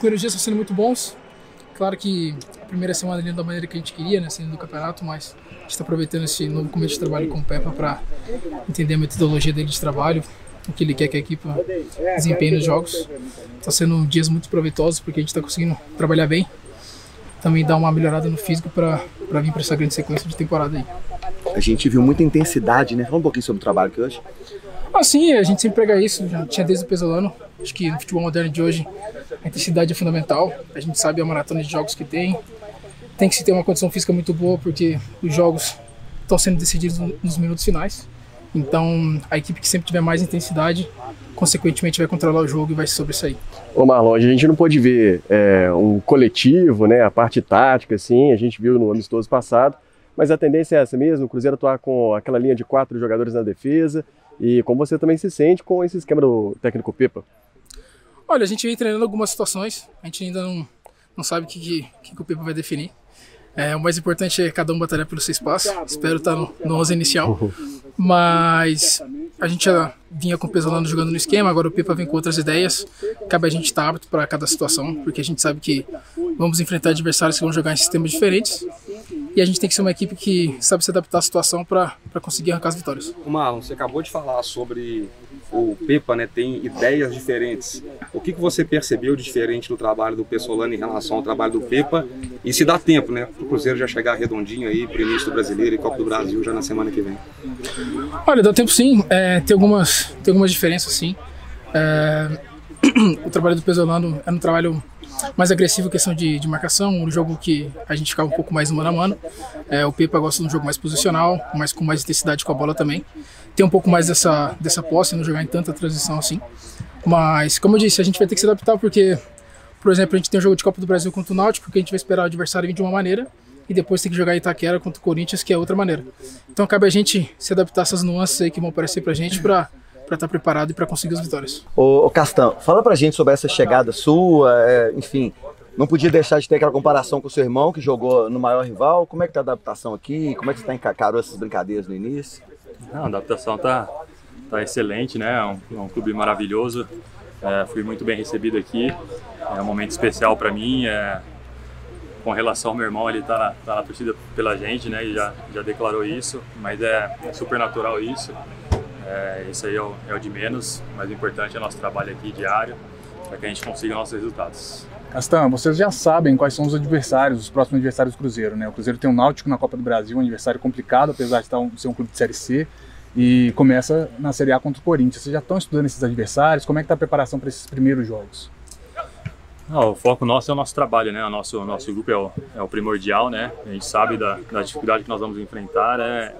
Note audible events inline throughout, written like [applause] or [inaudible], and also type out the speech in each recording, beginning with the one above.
primeiros dias estão sendo muito bons. Claro que a primeira semana não da maneira que a gente queria, né, sendo do campeonato, mas a gente está aproveitando esse novo começo de trabalho com o Peppa para entender a metodologia dele de trabalho, o que ele quer que a equipe desempenhe nos jogos. Está sendo dias muito proveitosos porque a gente está conseguindo trabalhar bem, também dar uma melhorada no físico para vir para essa grande sequência de temporada aí. A gente viu muita intensidade, né? Fala um pouquinho sobre o trabalho aqui hoje. Ah, sim, a gente sempre prega isso, já tinha desde o pesolano. Acho que no futebol moderno de hoje a intensidade é fundamental. A gente sabe a maratona de jogos que tem. Tem que se ter uma condição física muito boa porque os jogos estão sendo decididos nos minutos finais. Então, a equipe que sempre tiver mais intensidade, consequentemente, vai controlar o jogo e vai se sobressair. Ô Marlon, a gente não pôde ver é, um coletivo, né, a parte tática, assim, a gente viu no amistoso passado, mas a tendência é essa mesmo, o Cruzeiro atuar com aquela linha de quatro jogadores na defesa, e como você também se sente com esse esquema do técnico Pepa? Olha, a gente vem treinando algumas situações, a gente ainda não, não sabe o que, que, que o Pepa vai definir. É, o mais importante é cada um batalhar pelo seu espaço. Espero estar no, no 11 inicial. Mas a gente já vinha com o Pesolano jogando no esquema, agora o Pepa vem com outras ideias. Cabe a gente estar apto para cada situação, porque a gente sabe que vamos enfrentar adversários que vão jogar em sistemas diferentes. E a gente tem que ser uma equipe que sabe se adaptar à situação para conseguir arrancar as vitórias. Marlon, você acabou de falar sobre o Pepa né, tem ideias diferentes. O que, que você percebeu de diferente no trabalho do Pessolano em relação ao trabalho do Pepa? E se dá tempo, né, para o Cruzeiro já chegar redondinho aí para o início do Brasileiro e Copa do Brasil já na semana que vem? Olha, dá tempo sim. É, tem, algumas, tem algumas diferenças sim. É, [clears throat] o trabalho do Pesolano é um trabalho mais agressivo questão de, de marcação, um jogo que a gente ficava um pouco mais mano a mano. É, o Pepa gosta de um jogo mais posicional, mas com mais intensidade com a bola também ter um pouco mais dessa, dessa posse, não jogar em tanta transição assim. Mas, como eu disse, a gente vai ter que se adaptar porque, por exemplo, a gente tem um jogo de Copa do Brasil contra o Náutico, que a gente vai esperar o adversário vir de uma maneira e depois tem que jogar Itaquera contra o Corinthians, que é outra maneira. Então cabe a gente se adaptar a essas nuances aí que vão aparecer pra gente para para estar tá preparado e para conseguir as vitórias. Ô, ô Castão, fala pra gente sobre essa chegada sua, é, enfim, não podia deixar de ter aquela comparação com o seu irmão que jogou no maior rival. Como é que tá a adaptação aqui? Como é que você tá encarou essas brincadeiras no início? Não, a adaptação tá, tá excelente, né? É um, é um clube maravilhoso. É, fui muito bem recebido aqui. É um momento especial para mim. É, com relação ao meu irmão, ele tá na, tá na torcida pela gente, né? E já, já declarou isso. Mas é, é super natural isso. É, isso aí é o, é o de menos. Mas o importante é o nosso trabalho aqui diário para que a gente consiga nossos resultados. Castan, vocês já sabem quais são os adversários, os próximos adversários do Cruzeiro, né? O Cruzeiro tem o um Náutico na Copa do Brasil, um adversário complicado, apesar de ser um clube de Série C, e começa na Série A contra o Corinthians. Vocês já estão estudando esses adversários? Como é que está a preparação para esses primeiros jogos? Não, o foco nosso é o nosso trabalho, né? O nosso, o nosso grupo é o, é o primordial, né? A gente sabe da, da dificuldade que nós vamos enfrentar, é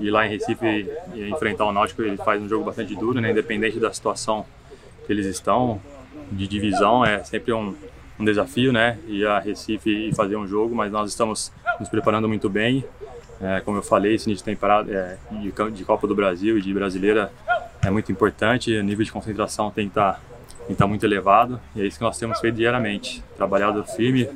ir lá em Recife e, e enfrentar o Náutico, ele faz um jogo bastante duro, né? Independente da situação que eles estão, de divisão, é sempre um, um desafio, né? Ir a Recife e fazer um jogo, mas nós estamos nos preparando muito bem. É, como eu falei, esse início de temporada é, de, de, Copa do Brasil e de Brasileira é muito importante. O nível de concentração tem que estar, tá, tem que estar tá muito elevado e é isso que nós temos feito diariamente. Trabalhado firme,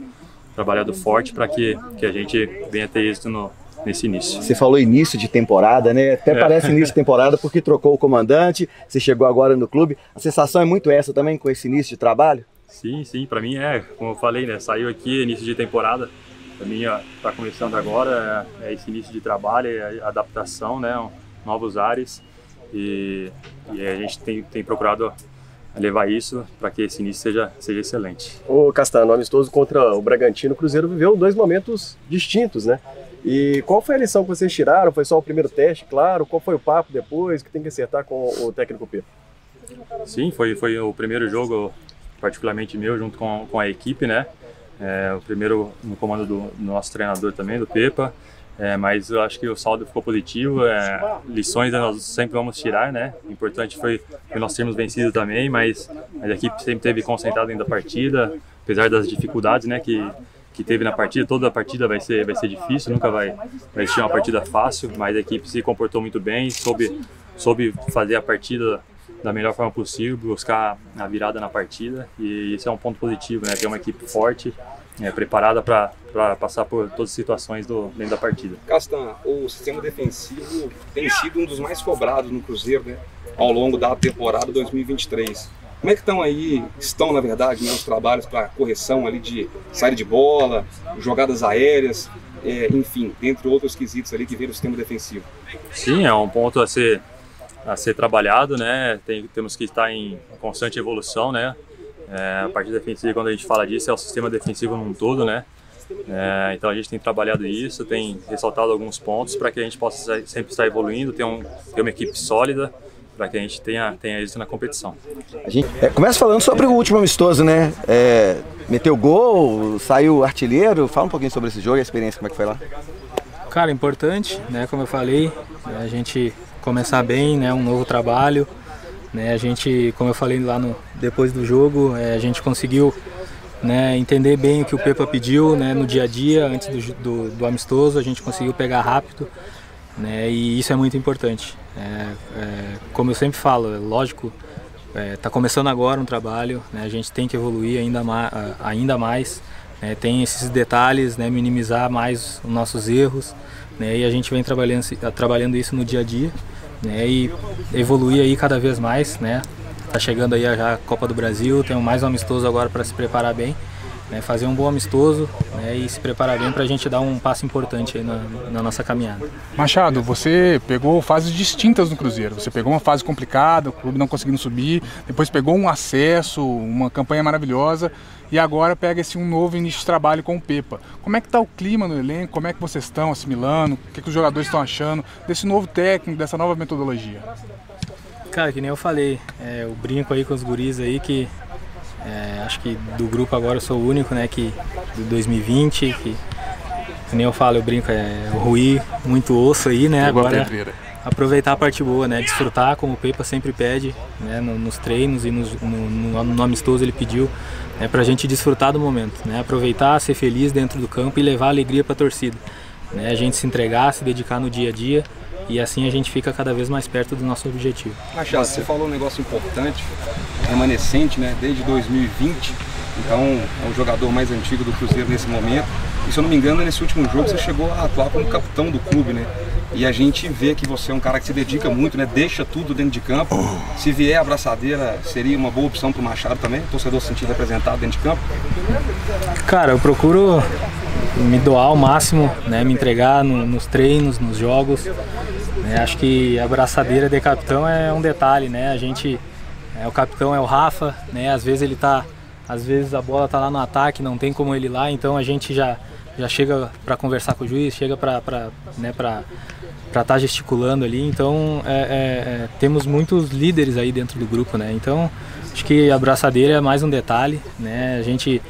trabalhado forte para que, que a gente venha ter êxito no, nesse início. Você falou início de temporada, né? Até é. parece início de temporada porque trocou o comandante, você chegou agora no clube. A sensação é muito essa também com esse início de trabalho? Sim, sim, para mim é, como eu falei, né? Saiu aqui início de temporada. Para mim está começando agora, é, é, esse início de trabalho, é adaptação, né? Novos ares e, e a gente tem, tem procurado levar isso para que esse início seja, seja excelente. O Castano, amistoso contra o Bragantino, o Cruzeiro viveu dois momentos distintos, né? E qual foi a lição que vocês tiraram? Foi só o primeiro teste, claro? Qual foi o papo depois que tem que acertar com o técnico Pedro? Sim, foi, foi o primeiro jogo particularmente meu, junto com, com a equipe, né? É, o primeiro no comando do, do, nosso treinador também, do Pepa. É, mas eu acho que o saldo ficou positivo. É, lições nós sempre vamos tirar, né? O importante foi, nós termos vencido também, mas, mas a equipe sempre teve concentrada dentro da partida, apesar das dificuldades, né? Que, que teve na partida, toda a partida vai ser, vai ser difícil, nunca vai, vai ser uma partida fácil, mas a equipe se comportou muito bem, soube, soube fazer a partida da melhor forma possível, buscar a virada na partida e isso é um ponto positivo, né? Ter uma equipe forte, é, preparada para passar por todas as situações do, dentro da partida. Castan, o sistema defensivo tem sido um dos mais cobrados no Cruzeiro, né? Ao longo da temporada 2023. Como é que estão aí, estão na verdade, né, os trabalhos para correção ali de saída de bola, jogadas aéreas, é, enfim, dentre outros quesitos ali que vem no sistema defensivo? Sim, é um ponto a ser, a ser trabalhado, né? Tem, temos que estar em constante evolução, né? É, a parte defensiva, quando a gente fala disso, é o sistema defensivo num todo, né? É, então a gente tem trabalhado isso, tem ressaltado alguns pontos para que a gente possa sempre estar evoluindo, ter, um, ter uma equipe sólida para que a gente tenha, tenha êxito na competição. A gente é, começa falando sobre o último amistoso, né? É, meteu gol, saiu artilheiro. Fala um pouquinho sobre esse jogo e a experiência, como é que foi lá? Cara, importante, né? Como eu falei, a gente começar bem, né? Um novo trabalho, né? A gente, como eu falei lá no depois do jogo, é, a gente conseguiu né, entender bem o que o Pepa pediu né, no dia a dia, antes do, do, do amistoso, a gente conseguiu pegar rápido né, e isso é muito importante. É, é, como eu sempre falo, é lógico, está começando agora um trabalho, né, a gente tem que evoluir ainda, ma ainda mais, né, tem esses detalhes, né, minimizar mais os nossos erros e a gente vem trabalhando, trabalhando isso no dia a dia né, e evoluir aí cada vez mais, né, Tá chegando aí a Copa do Brasil, tem mais um amistoso agora para se preparar bem. Né, fazer um bom amistoso né, e se preparar bem para a gente dar um passo importante na, na, nossa caminhada. Machado, você pegou fases distintas no Cruzeiro. Você pegou uma fase complicada, o clube não conseguindo subir, depois pegou um acesso, uma campanha maravilhosa e agora pega esse um novo início de trabalho com o Pepa. Como é que está o clima no elenco? Como é que vocês estão assimilando? O que, que os jogadores estão achando desse novo técnico, dessa nova metodologia? Cara, que nem eu falei, é, eu brinco aí com os guris aí que é, acho que do grupo agora eu sou o único, né, que do 2020, que, nem eu falo, eu brinco, é o Rui, muito osso aí, né, agora aproveitar a parte boa, né, desfrutar como o Pepa sempre pede, né, nos treinos e no, no, no amistoso ele pediu, né, pra gente desfrutar do momento, né, aproveitar, ser feliz dentro do campo e levar alegria pra torcida, né, a gente se entregar, se dedicar no dia a dia, e assim a gente fica cada vez mais perto do nosso objetivo. Machado, você falou um negócio importante, remanescente, né, desde 2020, então é o jogador mais antigo do Cruzeiro nesse momento. E se eu não me engano, nesse último jogo você chegou a atuar como capitão do clube, né? E a gente vê que você é um cara que se dedica muito, né? Deixa tudo dentro de campo. Se vier a abraçadeira, seria uma boa opção para o Machado também, o torcedor se sentir representado dentro de campo? Cara, eu procuro me doar ao máximo, né? Me entregar no, nos treinos, nos jogos. Né? Acho que a abraçadeira de capitão é um detalhe, né? A gente, é, o capitão é o Rafa, né? Às vezes ele tá, às vezes a bola tá lá no ataque, não tem como ele ir lá, então a gente já já chega para conversar com o juiz, chega para né, para estar tá gesticulando ali. Então é, é, é, temos muitos líderes aí dentro do grupo, né? Então acho que a abraçadeira é mais um detalhe, né? A gente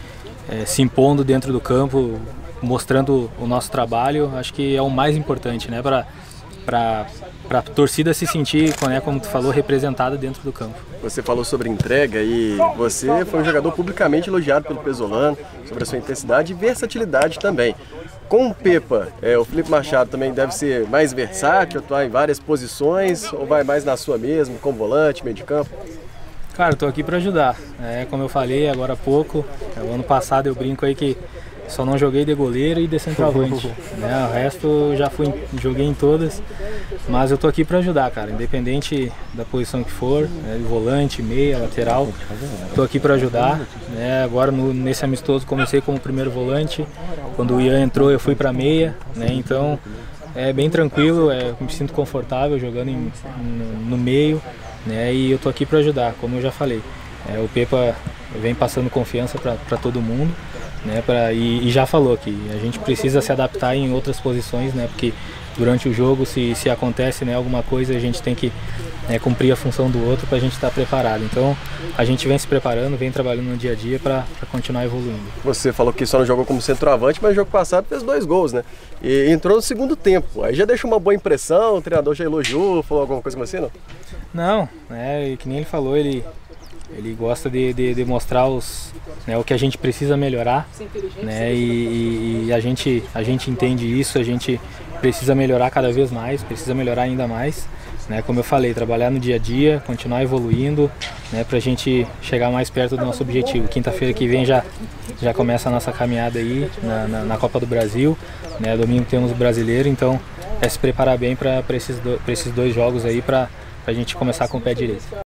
é, se impondo dentro do campo, mostrando o nosso trabalho, acho que é o mais importante, né? Para para a torcida se sentir, né, como tu falou, representada dentro do campo. Você falou sobre entrega e você foi um jogador publicamente elogiado pelo Pesolano sobre a sua intensidade e versatilidade também. Com o Pepa, é, o Felipe Machado também deve ser mais versátil, atuar em várias posições ou vai mais na sua mesmo, como volante, meio de campo? Cara, eu tô aqui para ajudar. É, como eu falei agora há pouco, é, o ano passado eu brinco aí que só não joguei de goleiro e de centroavante. [laughs] né? O resto já fui, joguei em todas. Mas eu tô aqui para ajudar, cara. Independente da posição que for, né? volante, meia, lateral. Tô aqui para ajudar. Né? Agora no, nesse amistoso comecei como primeiro volante. Quando o Ian entrou eu fui para meia. Né? Então é bem tranquilo, é, me sinto confortável jogando em, no, no meio. Né? E eu tô aqui para ajudar, como eu já falei. É, o Pepa vem passando confiança para todo mundo né? Pra, e, e, já falou que a gente precisa se adaptar em outras posições, né? Porque durante o jogo, se, se acontece né, alguma coisa, a gente tem que né, cumprir a função do outro para a gente estar tá preparado. Então, a gente vem se preparando, vem trabalhando no dia a dia para continuar evoluindo. Você falou que só não jogou como centroavante, mas no jogo passado fez dois gols, né? E entrou no segundo tempo. Aí já deixou uma boa impressão, o treinador já elogiou, falou alguma coisa como assim, não? Não, é, que nem ele falou, ele ele gosta de, de, de mostrar os, né, o que a gente precisa melhorar, né, e, e, a, gente, a gente entende isso, a gente precisa melhorar cada vez mais, precisa melhorar ainda mais. Né, como eu falei, trabalhar no dia a dia, continuar evoluindo, né, para a gente chegar mais perto do nosso objetivo. Quinta-feira que vem já, já começa a nossa caminhada aí na, na, na Copa do Brasil. Né, domingo temos o brasileiro, então é se preparar bem para esses, do, esses dois jogos aí para a gente começar com o pé direito.